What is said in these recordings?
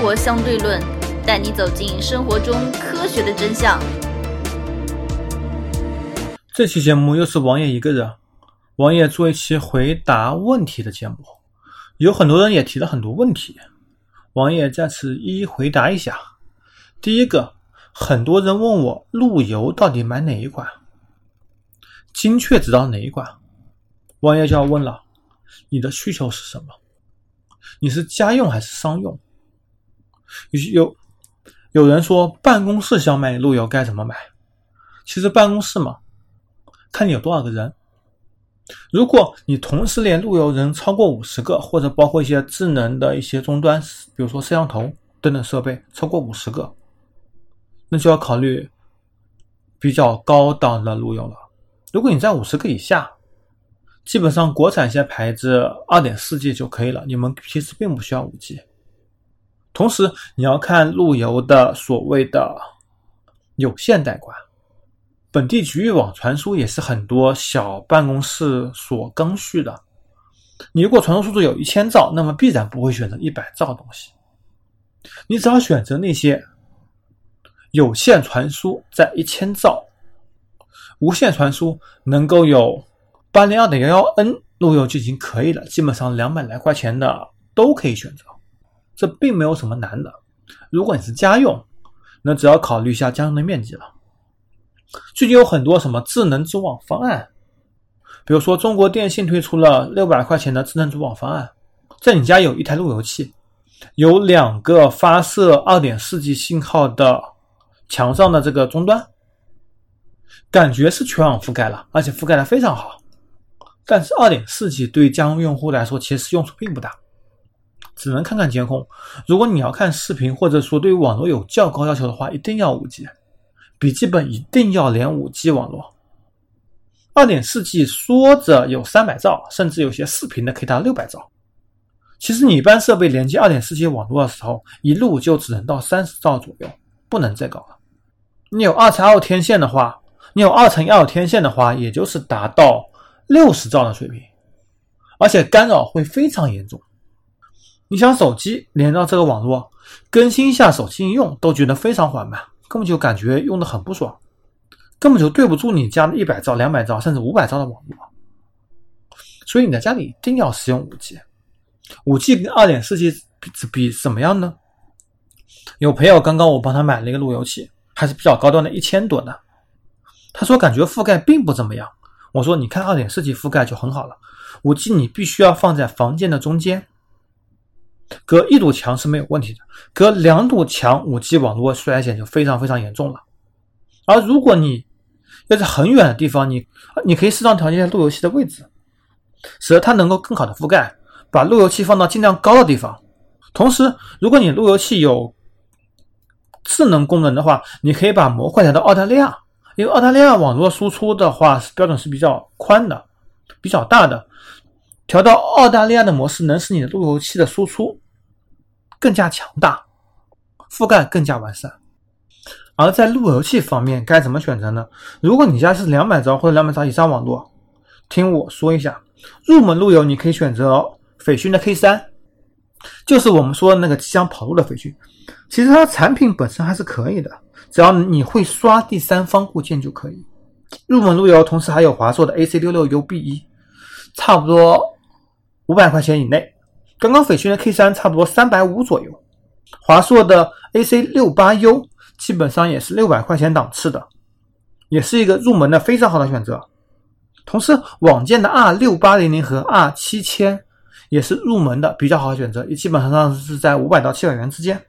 活相对论》，带你走进生活中科学的真相。这期节目又是王爷一个人，王爷做一期回答问题的节目，有很多人也提了很多问题，王爷在此一一回答一下。第一个，很多人问我路由到底买哪一款，精确知道哪一款，王爷就要问了，你的需求是什么？你是家用还是商用？有有有人说办公室想买路由该怎么买？其实办公室嘛。看你有多少个人。如果你同时连路由人超过五十个，或者包括一些智能的一些终端，比如说摄像头等等设备超过五十个，那就要考虑比较高档的路由了。如果你在五十个以下，基本上国产一些牌子二点四 G 就可以了，你们其实并不需要五 G。同时，你要看路由的所谓的有线带宽。本地局域网传输也是很多小办公室所刚需的。你如果传输速度有一千兆，那么必然不会选择一百兆东西。你只要选择那些有线传输在一千兆、无线传输能够有八零二点幺幺 N 路由就已经可以了。基本上两百来块钱的都可以选择，这并没有什么难的。如果你是家用，那只要考虑一下家用的面积了。最近有很多什么智能组网方案，比如说中国电信推出了六百块钱的智能组网方案，在你家有一台路由器，有两个发射二点四 G 信号的墙上的这个终端，感觉是全网覆盖了，而且覆盖的非常好。但是二点四 G 对家用用户来说其实用处并不大，只能看看监控。如果你要看视频，或者说对网络有较高要求的话，一定要五 G。笔记本一定要连五 G 网络，二点四 G 说着有三百兆，甚至有些视频的可以达六百兆。其实你一般设备连接二点四 G 网络的时候，一路就只能到三十兆左右，不能再高了。你有二乘二天线的话，你有二乘二天线的话，也就是达到六十兆的水平，而且干扰会非常严重。你想手机连到这个网络，更新一下手机应用都觉得非常缓慢。根本就感觉用的很不爽，根本就对不住你家的一百兆、两百兆甚至五百兆的网络，所以你在家里一定要使用五 G。五 G 跟二点四 G 比比怎么样呢？有朋友刚刚我帮他买了一个路由器，还是比较高端的，一千多的。他说感觉覆盖并不怎么样。我说你看二点四 G 覆盖就很好了，五 G 你必须要放在房间的中间。隔一堵墙是没有问题的，隔两堵墙，五 G 网络衰减就非常非常严重了。而如果你要在很远的地方，你你可以适当调节下路由器的位置，使得它能够更好的覆盖，把路由器放到尽量高的地方。同时，如果你路由器有智能功能的话，你可以把模块调到澳大利亚，因为澳大利亚网络输出的话标准是比较宽的、比较大的。调到澳大利亚的模式，能使你的路由器的输出更加强大，覆盖更加完善。而在路由器方面，该怎么选择呢？如果你家是两百兆或者两百兆以上网络，听我说一下，入门路由你可以选择斐讯的 K 三，就是我们说的那个即将跑路的斐讯。其实它产品本身还是可以的，只要你会刷第三方固件就可以。入门路由同时还有华硕的 AC 六六 UB 一，差不多。五百块钱以内，刚刚斐讯的 K 三差不多三百五左右，华硕的 AC 六八 U 基本上也是六百块钱档次的，也是一个入门的非常好的选择。同时，网件的 R 六八零零和 R 七千也是入门的比较好的选择，也基本上是在五百到七百元之间。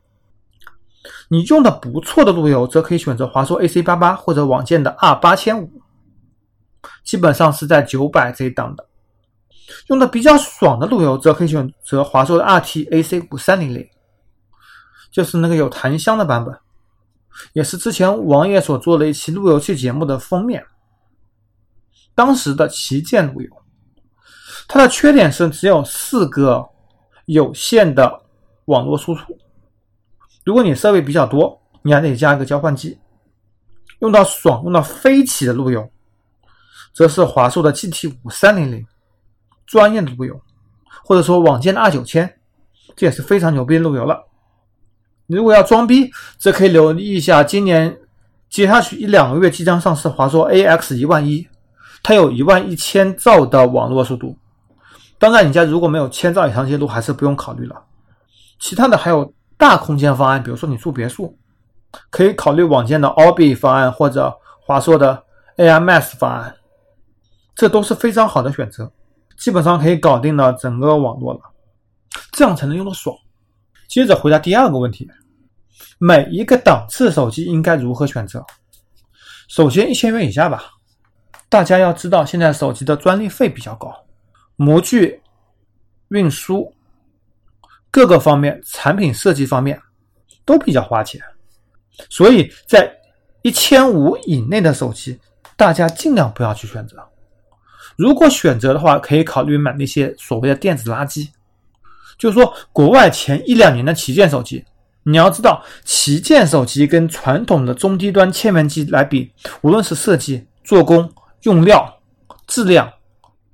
你用的不错的路由，则可以选择华硕 AC 八八或者网件的 R 八千五，基本上是在九百这一档的。用的比较爽的路由，则可以选择华硕的 RT-AC 五三零零，就是那个有檀香的版本，也是之前王爷所做的一期路由器节目的封面。当时的旗舰路由，它的缺点是只有四个有线的网络输出，如果你设备比较多，你还得加一个交换机。用到爽、用到飞起的路由，则是华硕的 GT 五三零零。专业的路由，或者说网件的二九千，这也是非常牛逼的路由了。如果要装逼，则可以留意一下今年接下去一两个月即将上市华硕 AX 一万一，它有一万一千兆的网络速度。当然，你家如果没有千兆以上接入，还是不用考虑了。其他的还有大空间方案，比如说你住别墅，可以考虑网建的 Orbi 方案或者华硕的 AMS 方案，这都是非常好的选择，基本上可以搞定了整个网络了，这样才能用得爽。接着回答第二个问题。每一个档次手机应该如何选择？首先一千元以下吧。大家要知道，现在手机的专利费比较高，模具、运输各个方面、产品设计方面都比较花钱，所以在一千五以内的手机，大家尽量不要去选择。如果选择的话，可以考虑买那些所谓的电子垃圾，就是说国外前一两年的旗舰手机。你要知道，旗舰手机跟传统的中低端千元机来比，无论是设计、做工、用料、质量，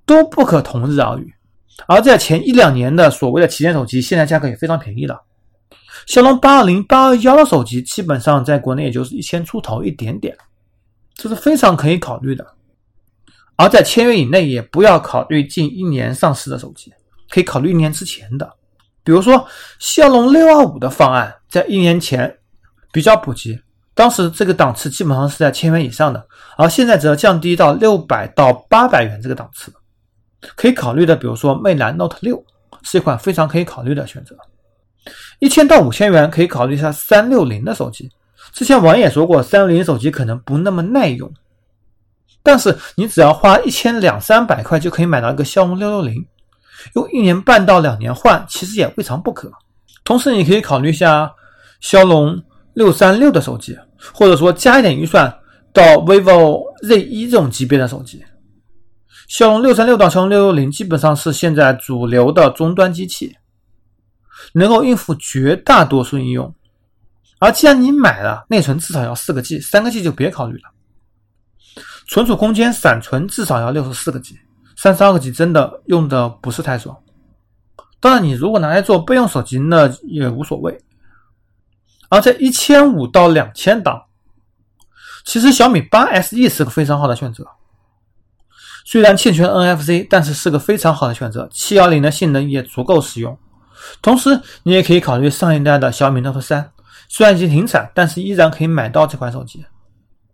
都不可同日而语。而在前一两年的所谓的旗舰手机，现在价格也非常便宜了。骁龙八二零、八二幺的手机，基本上在国内也就是一千出头一点点，这是非常可以考虑的。而在千元以内，也不要考虑近一年上市的手机，可以考虑一年之前的。比如说，骁龙六二五的方案在一年前比较普及，当时这个档次基本上是在千元以上的，而现在则降低到六百到八百元这个档次。可以考虑的，比如说魅蓝 Note 六是一款非常可以考虑的选择。一千到五千元可以考虑一下三六零的手机。之前网也说过，三六零手机可能不那么耐用，但是你只要花一千两三百块就可以买到一个骁龙六六零。用一年半到两年换，其实也未尝不可。同时，你可以考虑一下骁龙六三六的手机，或者说加一点预算到 vivo Z 一这种级别的手机。骁龙六三六到骁龙六六零基本上是现在主流的终端机器，能够应付绝大多数应用。而既然你买了，内存至少要四个 G，三个 G 就别考虑了。存储空间闪存至少要六十四个 G。三十二个 G 真的用的不是太爽，当然你如果拿来做备用手机那也无所谓。而在一千五到两千档，其实小米八 SE 是个非常好的选择，虽然欠缺 NFC，但是是个非常好的选择。七幺零的性能也足够使用，同时你也可以考虑上一代的小米 Note 三，虽然已经停产，但是依然可以买到这款手机。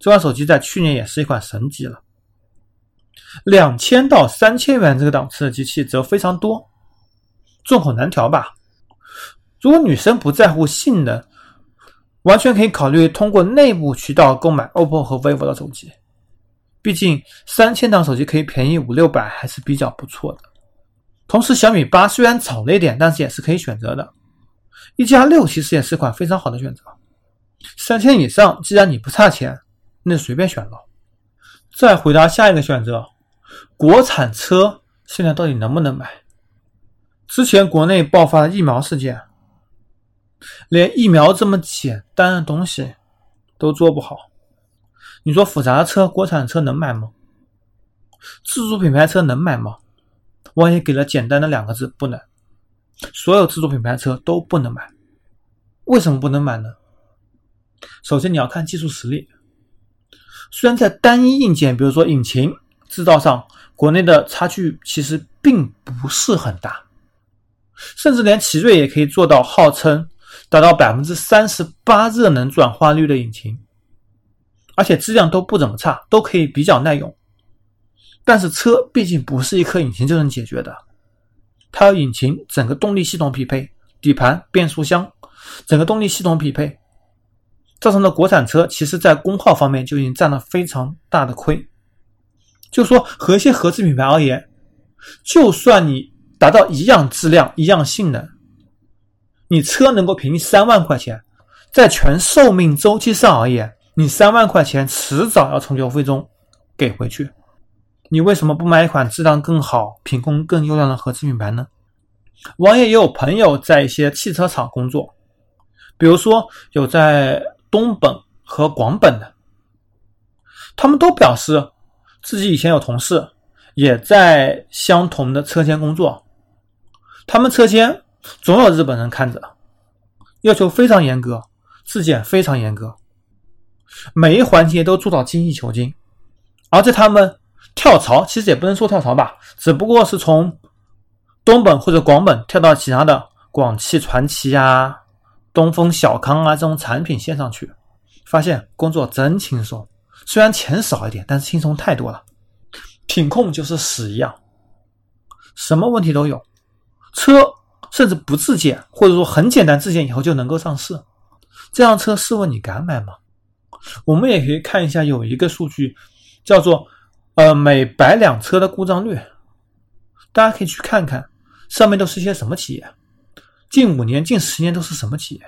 这款手机在去年也是一款神机了。两千到三千元这个档次的机器则非常多，众口难调吧。如果女生不在乎性能，完全可以考虑通过内部渠道购买 OPPO 和 vivo 的手机。毕竟三千档手机可以便宜五六百，还是比较不错的。同时，小米八虽然早了一点，但是也是可以选择的。一加六其实也是款非常好的选择。三千以上，既然你不差钱，那随便选了。再回答下一个选择。国产车现在到底能不能买？之前国内爆发了疫苗事件，连疫苗这么简单的东西都做不好，你说复杂的车国产车能买吗？自主品牌车能买吗？我也给了简单的两个字：不能。所有自主品牌车都不能买，为什么不能买呢？首先你要看技术实力，虽然在单一硬件，比如说引擎。制造上，国内的差距其实并不是很大，甚至连奇瑞也可以做到号称达到百分之三十八热能转化率的引擎，而且质量都不怎么差，都可以比较耐用。但是车毕竟不是一颗引擎就能解决的，它要引擎整个动力系统匹配，底盘、变速箱，整个动力系统匹配，造成的国产车其实在功耗方面就已经占了非常大的亏。就说和一些合资品牌而言，就算你达到一样质量、一样性能，你车能够便宜三万块钱，在全寿命周期上而言，你三万块钱迟早要从油费中给回去。你为什么不买一款质量更好、品控更优良的合资品牌呢？王爷也有朋友在一些汽车厂工作，比如说有在东本和广本的，他们都表示。自己以前有同事也在相同的车间工作，他们车间总有日本人看着，要求非常严格，质检非常严格，每一环节都做到精益求精。而在他们跳槽，其实也不能说跳槽吧，只不过是从东本或者广本跳到其他的广汽传祺啊、东风小康啊这种产品线上去，发现工作真轻松。虽然钱少一点，但是轻松太多了。品控就是屎一样，什么问题都有。车甚至不自检，或者说很简单自检以后就能够上市，这辆车试问你敢买吗？我们也可以看一下，有一个数据叫做呃每百辆车的故障率，大家可以去看看，上面都是些什么企业，近五年、近十年都是什么企业。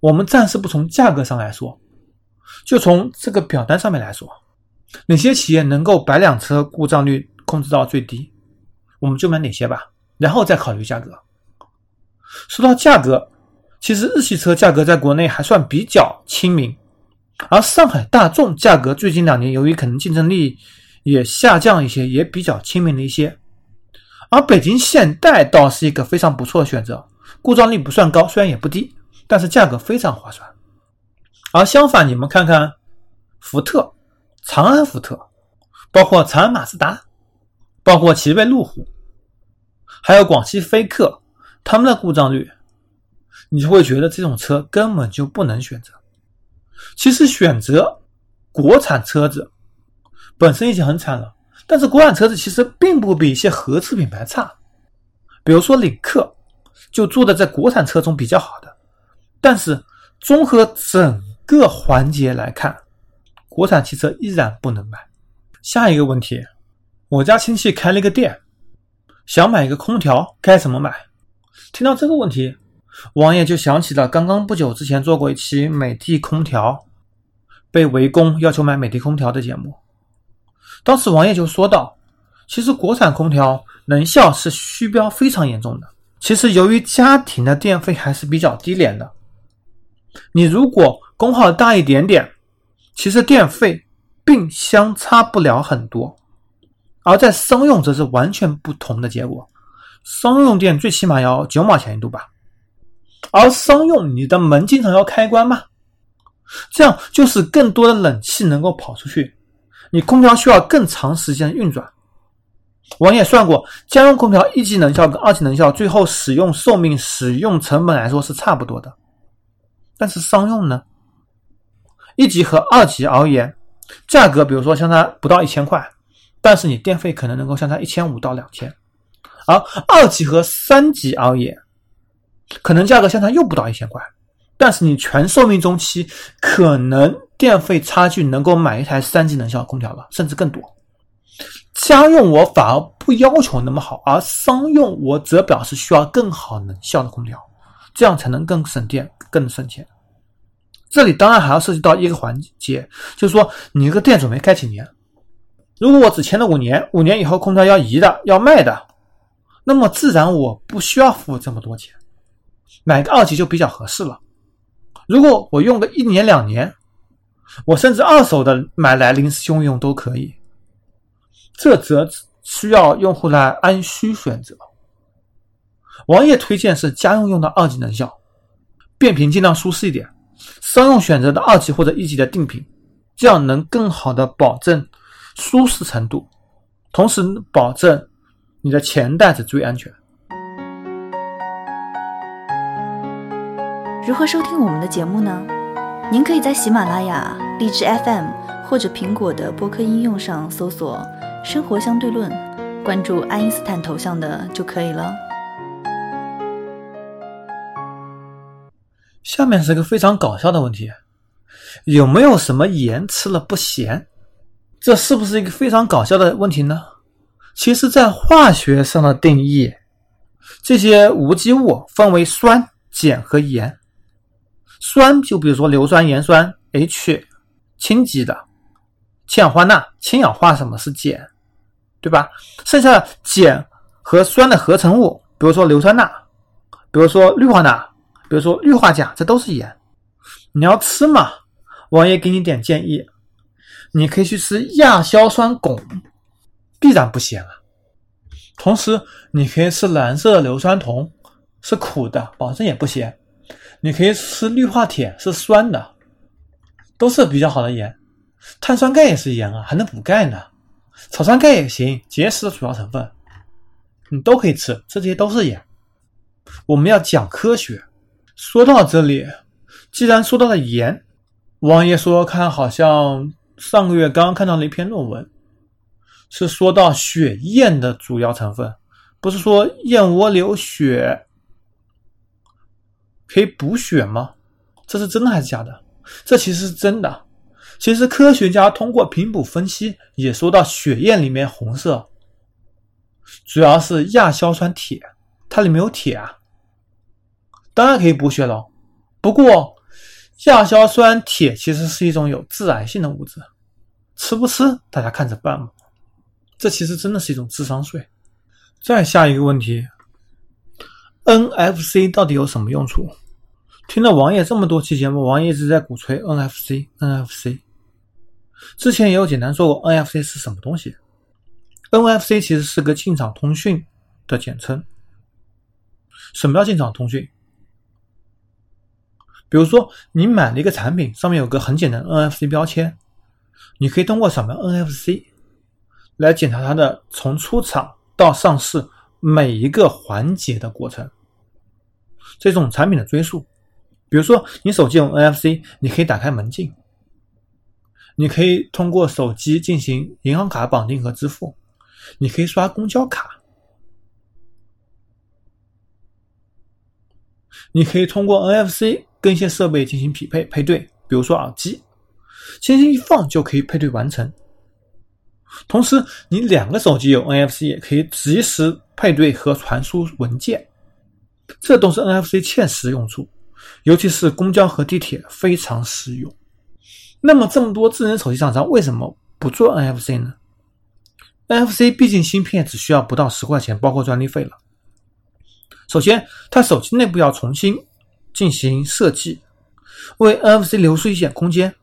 我们暂时不从价格上来说。就从这个表单上面来说，哪些企业能够百辆车故障率控制到最低，我们就买哪些吧，然后再考虑价格。说到价格，其实日系车价格在国内还算比较亲民，而上海大众价格最近两年由于可能竞争力也下降一些，也比较亲民了一些。而北京现代倒是一个非常不错的选择，故障率不算高，虽然也不低，但是价格非常划算。而相反，你们看看福特、长安福特，包括长安马自达，包括奇瑞路虎，还有广汽菲克，他们的故障率，你就会觉得这种车根本就不能选择。其实选择国产车子本身已经很惨了，但是国产车子其实并不比一些合资品牌差。比如说领克，就做的在国产车中比较好的，但是综合整。个环节来看，国产汽车依然不能买。下一个问题，我家亲戚开了一个店，想买一个空调，该怎么买？听到这个问题，王爷就想起了刚刚不久之前做过一期美的空调被围攻要求买美的空调的节目。当时王爷就说到，其实国产空调能效是虚标非常严重的。其实由于家庭的电费还是比较低廉的。你如果功耗大一点点，其实电费并相差不了很多，而在商用则是完全不同的结果。商用电最起码要九毛钱一度吧，而商用你的门经常要开关嘛，这样就是更多的冷气能够跑出去，你空调需要更长时间运转。我也算过，家用空调一级能效跟二级能效，最后使用寿命、使用成本来说是差不多的。但是商用呢，一级和二级而言，价格比如说相差不到一千块，但是你电费可能能够相差一千五到两千，而二级和三级而言，可能价格相差又不到一千块，但是你全寿命周期可能电费差距能够买一台三级能效空调了，甚至更多。家用我反而不要求那么好，而商用我则表示需要更好能效的空调，这样才能更省电。更省钱，这里当然还要涉及到一个环节，就是说你一个店准备开几年？如果我只签了五年，五年以后空调要移的、要卖的，那么自然我不需要付这么多钱，买个二级就比较合适了。如果我用个一年两年，我甚至二手的买来临时用用都可以，这则需要用户来按需选择。王爷推荐是家用用的二级能效。变频尽量舒适一点，商用选择的二级或者一级的定频，这样能更好的保证舒适程度，同时保证你的钱袋子最安全。如何收听我们的节目呢？您可以在喜马拉雅、荔枝 FM 或者苹果的播客应用上搜索“生活相对论”，关注爱因斯坦头像的就可以了。下面是个非常搞笑的问题：有没有什么盐吃了不咸？这是不是一个非常搞笑的问题呢？其实，在化学上的定义，这些无机物分为酸、碱和盐。酸就比如说硫酸、盐酸 H，氢基的；氢氧化钠、氢氧化什么是碱，对吧？剩下的碱和酸的合成物，比如说硫酸钠，比如说氯化钠。比如说氯化钾，这都是盐。你要吃嘛？王爷给你点建议，你可以去吃亚硝酸汞，必然不咸啊。同时，你可以吃蓝色的硫酸铜，是苦的，保证也不咸。你可以吃氯化铁，是酸的，都是比较好的盐。碳酸钙也是盐啊，还能补钙呢。草酸钙也行，结石的主要成分，你都可以吃，这些都是盐。我们要讲科学。说到这里，既然说到了盐，王爷说看，好像上个月刚刚看到了一篇论文，是说到血燕的主要成分，不是说燕窝流血可以补血吗？这是真的还是假的？这其实是真的。其实科学家通过频谱分析也说到，血液里面红色主要是亚硝酸铁，它里面有铁啊。当然可以补血了，不过亚硝酸铁其实是一种有致癌性的物质，吃不吃大家看着办吧。这其实真的是一种智商税。再下一个问题，NFC 到底有什么用处？听了王爷这么多期节目，王爷一直在鼓吹 NFC，NFC。之前也有简单说过 NFC 是什么东西。NFC 其实是个进场通讯的简称。什么叫进场通讯？比如说，你买了一个产品，上面有个很简单的 NFC 标签，你可以通过扫描 NFC 来检查它的从出厂到上市每一个环节的过程，这种产品的追溯。比如说，你手机用 NFC，你可以打开门禁，你可以通过手机进行银行卡绑定和支付，你可以刷公交卡。你可以通过 NFC 跟一些设备进行匹配配对，比如说耳机，轻轻一放就可以配对完成。同时，你两个手机有 NFC 也可以及时配对和传输文件，这都是 NFC 切实用处，尤其是公交和地铁非常实用。那么，这么多智能手机厂商为什么不做 NFC 呢？NFC 毕竟芯片只需要不到十块钱，包括专利费了。首先，它手机内部要重新进行设计，为 NFC 留出一点空间。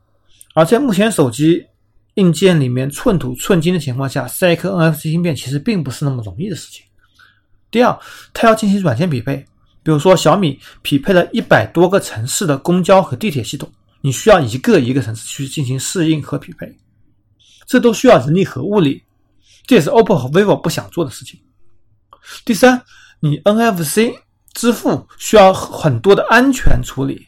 而在目前手机硬件里面寸土寸金的情况下，塞一颗 NFC 芯片其实并不是那么容易的事情。第二，它要进行软件匹配，比如说小米匹配了一百多个城市的公交和地铁系统，你需要一个一个城市去进行适应和匹配，这都需要人力和物力，这也是 OPPO 和 vivo 不想做的事情。第三。你 NFC 支付需要很多的安全处理，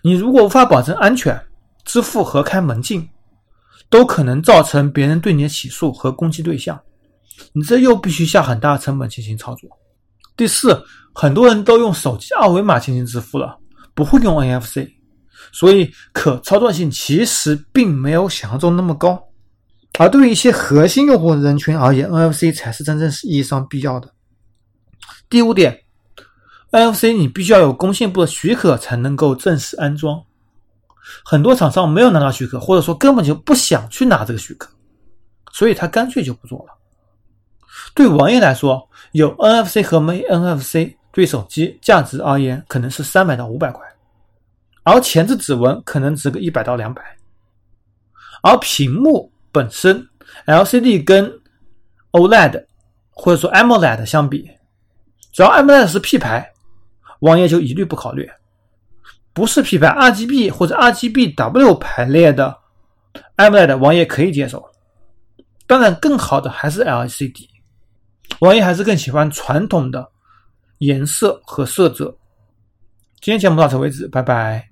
你如果无法保证安全，支付和开门禁都可能造成别人对你的起诉和攻击对象，你这又必须下很大的成本进行操作。第四，很多人都用手机二维码进行支付了，不会用 NFC，所以可操作性其实并没有想象中那么高。而对于一些核心用户人群而言，NFC 才是真正意义上必要的。第五点，NFC 你必须要有工信部的许可才能够正式安装，很多厂商没有拿到许可，或者说根本就不想去拿这个许可，所以他干脆就不做了。对王爷来说，有 NFC 和没 NFC 对手机价值而言可能是三百到五百块，而前置指纹可能值个一百到两百，而屏幕本身 LCD 跟 OLED 或者说 AMOLED 相比。只要 AMOLED 是 P 牌，王爷就一律不考虑；不是 P 牌，RGB 或者 RGBW 排列的 AMOLED，王爷可以接受。当然，更好的还是 LCD，王爷还是更喜欢传统的颜色和色泽。今天节目到此为止，拜拜。